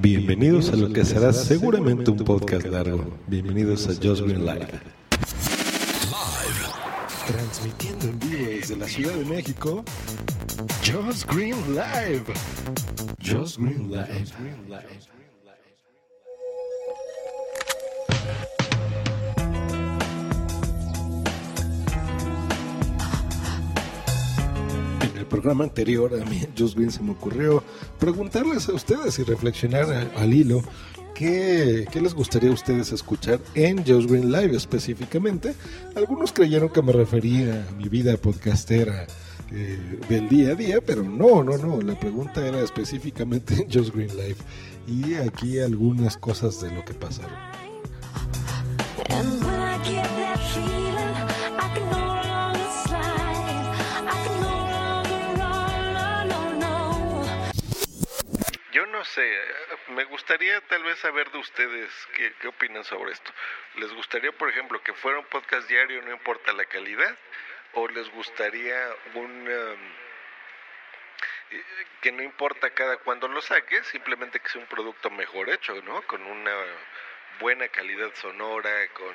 Bienvenidos a lo que será seguramente un podcast largo. Bienvenidos a Just Green Live. Transmitiendo en vivo desde la Ciudad de México. Just Green Live. Just Green Live. El programa anterior a mí, Just Green, se me ocurrió preguntarles a ustedes y reflexionar a- al hilo qué, qué les gustaría a ustedes escuchar en Just Green Live específicamente. Algunos creyeron que me refería a mi vida podcastera eh, del día a día, pero no, no, no. La pregunta era específicamente en Just Green Live. Y aquí algunas cosas de lo que pasaron. Eh, me gustaría tal vez saber de ustedes qué, qué opinan sobre esto. ¿Les gustaría, por ejemplo, que fuera un podcast diario, no importa la calidad? ¿O les gustaría un... um, eh, que no importa cada cuando lo saques, simplemente que sea un producto mejor hecho, ¿no? Con una buena calidad sonora, con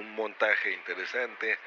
un montaje interesante, eh,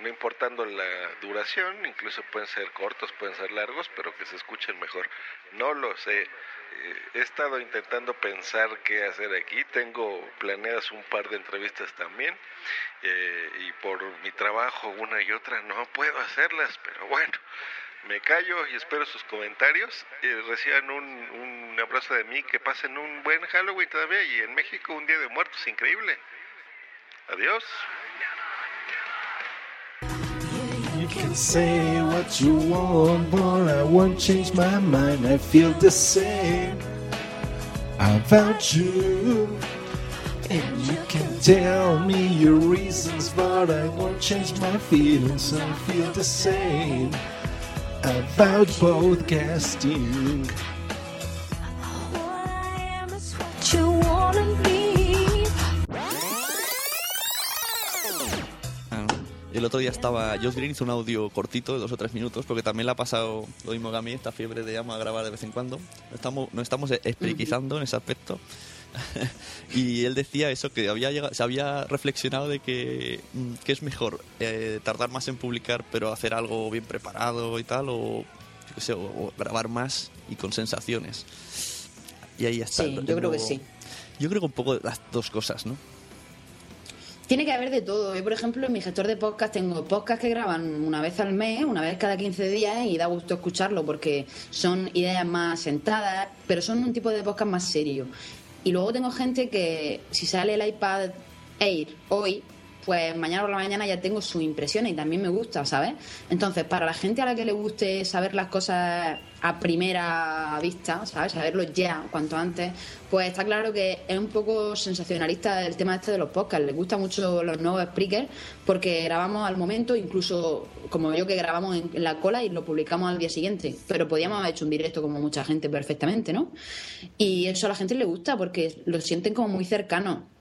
no importando la duración, incluso pueden ser cortos, pueden ser largos, pero que se escuchen mejor. No lo sé. Eh, he estado intentando pensar qué hacer aquí. Tengo planeadas un par de entrevistas también. eh, y por mi trabajo, una y otra, no puedo hacerlas, pero bueno. Me callo y espero sus comentarios. Eh, reciban un, un abrazo de mí, que pasen un buen Halloween todavía y en México un Día de Muertos increíble. Adiós. You can say what you want, but I won't change my mind. I feel the same about you. And you can tell me your reasons, but I won't change my feelings. I feel the same about podcasting. What I am is what you wanna be. El otro día estaba Josh Green, hizo un audio cortito de dos o tres minutos, porque también le ha pasado lo mismo que a mí, esta fiebre de llama a grabar de vez en cuando. No estamos, no estamos espriquizando en ese aspecto. y él decía eso, que había llegado- se había reflexionado de que, mm, que es mejor eh, tardar más en publicar, pero hacer algo bien preparado y tal, o, yo qué sé, o- o grabar más y con sensaciones. Y ahí está. Sí, yo creo que sí. Yo creo que un poco las dos cosas, ¿no? Tiene que haber de todo. Yo, por ejemplo, en mi gestor de podcast tengo podcasts que graban una vez al mes, una vez cada 15 días y da gusto escucharlo porque son ideas más sentadas, pero son un tipo de podcast más serio. Y luego tengo gente que si sale el iPad Air hoy, pues mañana por la mañana ya tengo sus impresiones y también me gusta, ¿sabes? Entonces, para la gente a la que le guste saber las cosas a primera vista, ¿sabes? Saberlo ya, cuanto antes, pues está claro que es un poco sensacionalista el tema este de los podcasts. Les gusta mucho los nuevos speakers porque grabamos al momento, incluso como yo que grabamos en, en la cola y lo publicamos al día siguiente. Pero podíamos haber hecho un directo como mucha gente perfectamente, ¿no? Y eso a la gente le gusta porque lo sienten como muy cercano.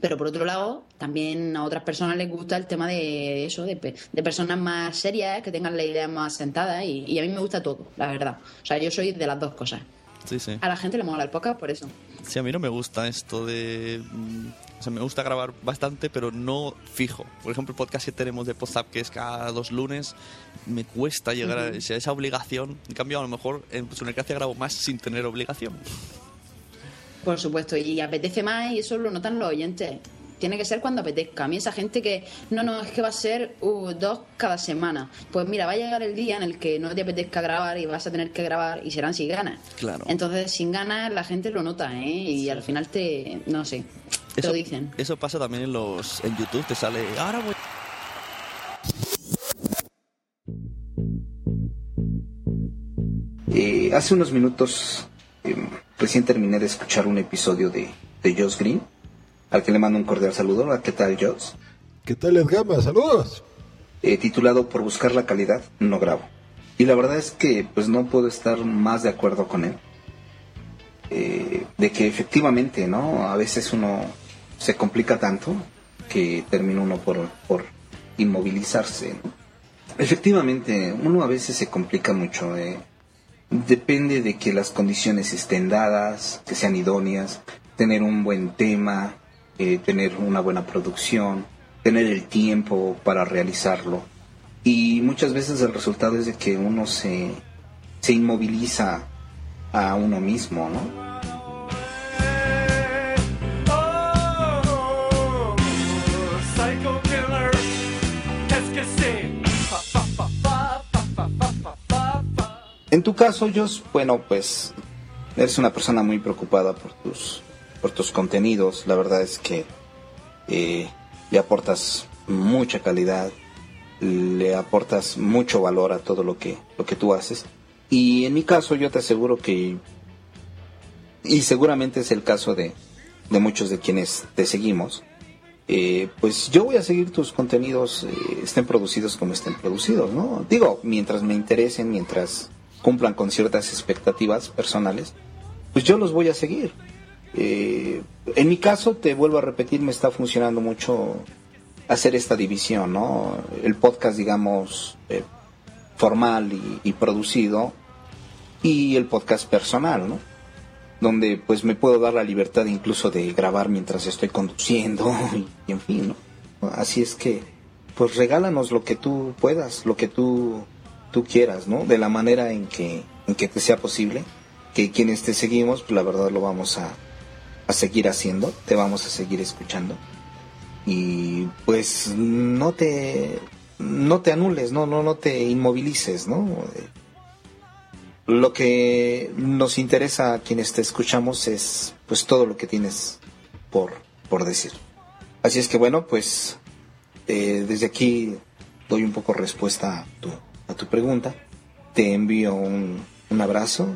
Pero por otro lado, también a otras personas les gusta el tema de eso, de, de personas más serias, que tengan la idea más sentada y, y a mí me gusta todo, la verdad. O sea, yo soy de las dos cosas. Sí, sí. A la gente le mola el podcast por eso. Sí, a mí no me gusta esto de... mm, O sea, me gusta grabar bastante, pero no fijo. Por ejemplo, el podcast que tenemos de Podzap, que es cada dos lunes, me cuesta llegar a esa, esa obligación. En cambio, a lo mejor en Gracia grabo más sin tener obligación. Por supuesto, y apetece más y eso lo notan los oyentes. Tiene que ser cuando apetezca. A mí esa gente que, no, no, es que va a ser uh, dos cada semana. Pues mira, va a llegar el día en el que no te apetezca grabar y vas a tener que grabar y serán sin ganas. Claro. Entonces, sin ganas la gente lo nota, ¿eh? Y al final te, no sé, te Eso, lo dicen. eso pasa también en los en YouTube, te sale... Ahora voy... Hace unos minutos eh, recién terminé de escuchar un episodio de, de Joss Green, al que le mando un cordial saludo. Hola, ¿Qué tal, Joss? ¿Qué tal, Edgama? Saludos. Eh, titulado Por buscar la calidad, no grabo. Y la verdad es que pues no puedo estar más de acuerdo con él. Eh, de que efectivamente, ¿no? A veces uno se complica tanto que termina uno por, por inmovilizarse. ¿no? Efectivamente, uno a veces se complica mucho. eh. Depende de que las condiciones estén dadas, que sean idóneas, tener un buen tema, eh, tener una buena producción, tener el tiempo para realizarlo. Y muchas veces el resultado es de que uno se, se inmoviliza a uno mismo, ¿no? En tu caso, Jos, bueno, pues eres una persona muy preocupada por tus, por tus contenidos. La verdad es que eh, le aportas mucha calidad, le aportas mucho valor a todo lo que, lo que tú haces. Y en mi caso, yo te aseguro que, y seguramente es el caso de, de muchos de quienes te seguimos, eh, pues yo voy a seguir tus contenidos, eh, estén producidos como estén producidos, ¿no? Digo, mientras me interesen, mientras cumplan con ciertas expectativas personales, pues yo los voy a seguir. Eh, en mi caso, te vuelvo a repetir, me está funcionando mucho hacer esta división, ¿no? El podcast, digamos, eh, formal y, producido, y el podcast personal, ¿no? donde pues me puedo dar la libertad incluso de grabar mientras estoy conduciendo y, y en fin, ¿no? Así es que pues regálanos lo que tú puedas, lo que tú tú quieras, ¿no? De la manera en que en que te sea posible, que quienes te seguimos, pues la verdad lo vamos a a seguir haciendo, te vamos a seguir escuchando. Y pues no te no te anules, no no no te inmovilices, ¿no? Lo que nos interesa a quienes te escuchamos es pues todo lo que tienes por, por decir. Así es que bueno, pues eh, desde aquí doy un poco respuesta a tu, tu pregunta. Te envío un, un abrazo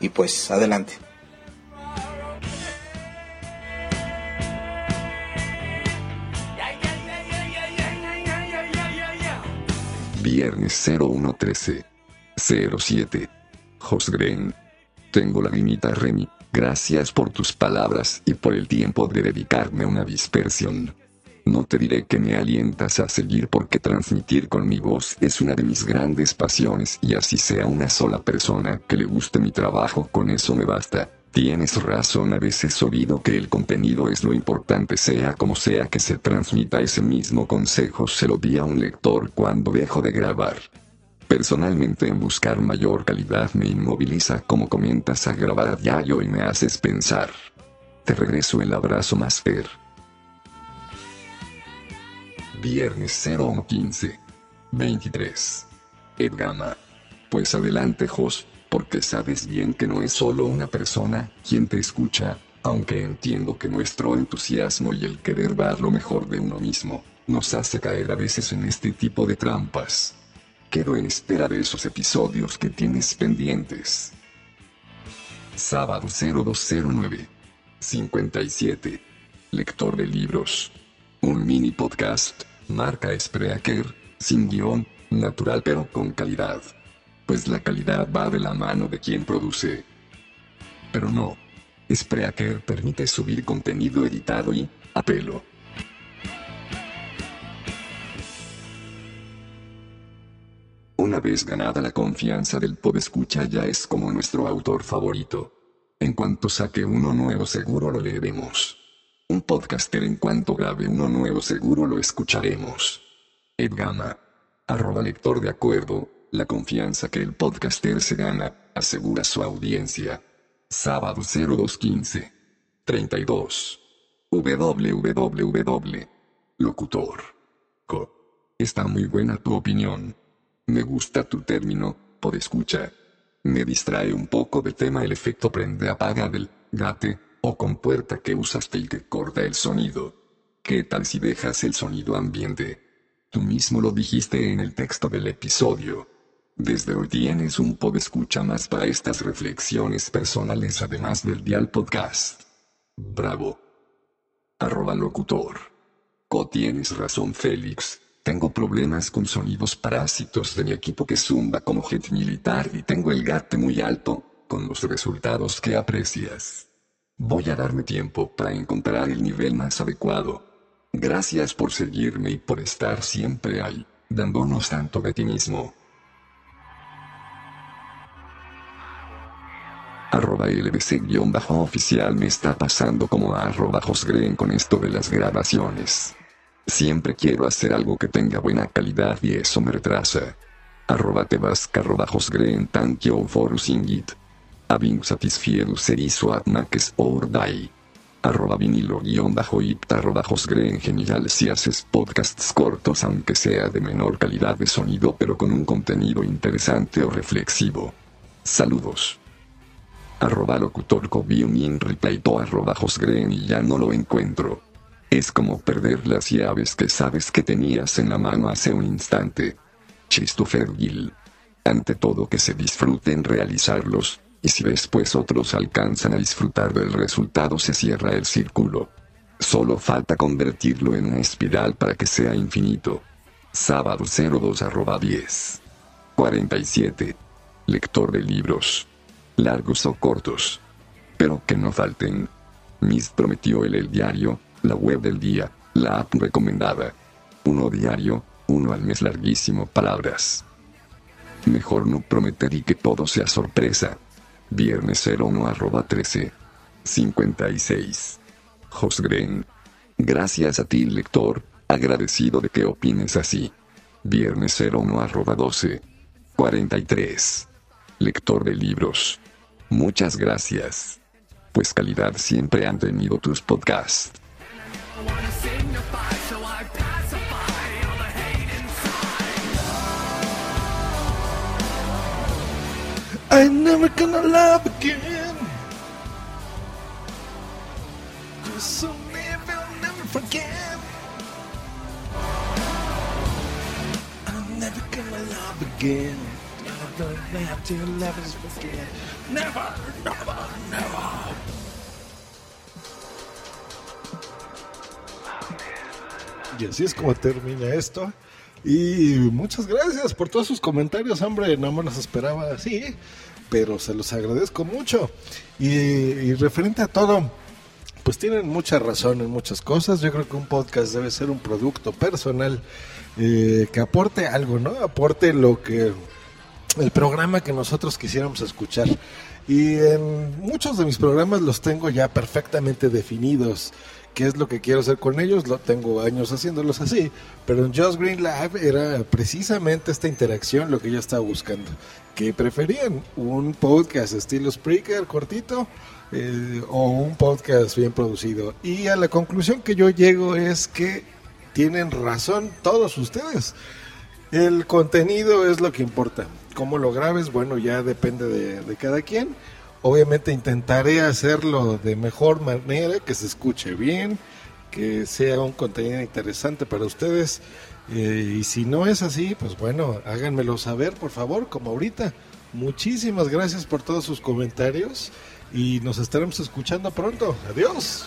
y pues adelante. Viernes 0113 07 Josgren. Tengo la limita Remy. Gracias por tus palabras y por el tiempo de dedicarme una dispersión. No te diré que me alientas a seguir porque transmitir con mi voz es una de mis grandes pasiones y así sea una sola persona que le guste mi trabajo, con eso me basta. Tienes razón, a veces oído que el contenido es lo importante, sea como sea que se transmita ese mismo consejo, se lo di a un lector cuando dejo de grabar. Personalmente en buscar mayor calidad me inmoviliza como comienzas a grabar a diario y me haces pensar. Te regreso el abrazo más fer. Viernes 0115 23 Edgama. Pues adelante Jos, porque sabes bien que no es solo una persona quien te escucha, aunque entiendo que nuestro entusiasmo y el querer dar lo mejor de uno mismo, nos hace caer a veces en este tipo de trampas. Quedo en espera de esos episodios que tienes pendientes. Sábado 0209. 57. Lector de libros. Un mini podcast, marca Spreaker, sin guion, natural pero con calidad. Pues la calidad va de la mano de quien produce. Pero no. Spreaker permite subir contenido editado y, a pelo. Una vez ganada la confianza del podescucha ya es como nuestro autor favorito. En cuanto saque uno nuevo seguro lo leeremos. Un podcaster en cuanto grabe uno nuevo seguro lo escucharemos. Edgama. Arroba lector de acuerdo, la confianza que el podcaster se gana, asegura su audiencia. Sábado 0215. 32. www. Locutor. Está muy buena tu opinión. Me gusta tu término, podescucha. Me distrae un poco del tema el efecto prende-apaga del gate o compuerta que usaste y que corta el sonido. ¿Qué tal si dejas el sonido ambiente? Tú mismo lo dijiste en el texto del episodio. Desde hoy tienes un podescucha más para estas reflexiones personales además del Dial Podcast. Bravo. Arroba locutor. Co tienes razón Félix. Tengo problemas con sonidos parásitos de mi equipo que zumba como jet militar y tengo el gate muy alto, con los resultados que aprecias. Voy a darme tiempo para encontrar el nivel más adecuado. Gracias por seguirme y por estar siempre ahí, dándonos tanto de ti mismo. Arroba LBC-oficial me está pasando como arroba Josgren con esto de las grabaciones. Siempre quiero hacer algo que tenga buena calidad y eso me retrasa. Arroba tebasca arroba Josgren thank you for. Having satisfied makes or die. Arroba vinilo guion bajo ipta arroba Josgren genial si haces podcasts cortos aunque sea de menor calidad de sonido pero con un contenido interesante o reflexivo. Saludos arroba locutor Kobiumin replayto arroba Josgren y ya no lo encuentro. Es como perder las llaves que sabes que tenías en la mano hace un instante. Christopher Gill. Ante todo que se disfruten realizarlos, y si después otros alcanzan a disfrutar del resultado se cierra el círculo. Solo falta convertirlo en una espiral para que sea infinito. Sábado 02 arroba 10. 47. Lector de libros largos o cortos. Pero que no falten. Miss prometió el, el diario, la web del día, la app recomendada. Uno diario, uno al mes larguísimo palabras. Mejor no prometer y que todo sea sorpresa. Viernes 01 arroba 13. 56. Josgren. Gracias a ti lector, agradecido de que opines así. Viernes 01 arroba 12. 43. Lector de libros. Muchas gracias. Pues calidad siempre han tenido tus podcasts. I'm never gonna love again. Just so never, I'll never forget. I'm never gonna love again. Never have to us forget. Never, never, never. Y así es como termina esto. Y muchas gracias por todos sus comentarios, hombre. No me los esperaba así, pero se los agradezco mucho. Y, referente a todo, pues tienen mucha razón en muchas cosas. Yo creo que un podcast debe ser un producto personal eh, que aporte algo, ¿no? Aporte lo que el programa que nosotros quisiéramos escuchar. Y en muchos de mis programas los tengo ya perfectamente definidos. ¿Qué es lo que quiero hacer con ellos? Lo tengo años haciéndolos así. Pero en Just Green Live era precisamente esta interacción lo que yo estaba buscando. Que preferían un podcast estilo Spreaker cortito eh, o un podcast bien producido. Y a la conclusión que yo llego es que tienen razón todos ustedes. El contenido es lo que importa. Cómo lo grabes, bueno, ya depende de, de cada quien. Obviamente intentaré hacerlo de mejor manera, que se escuche bien, que sea un contenido interesante para ustedes. Eh, y si no es así, pues bueno, háganmelo saber, por favor, como ahorita. Muchísimas gracias por todos sus comentarios y nos estaremos escuchando pronto. Adiós.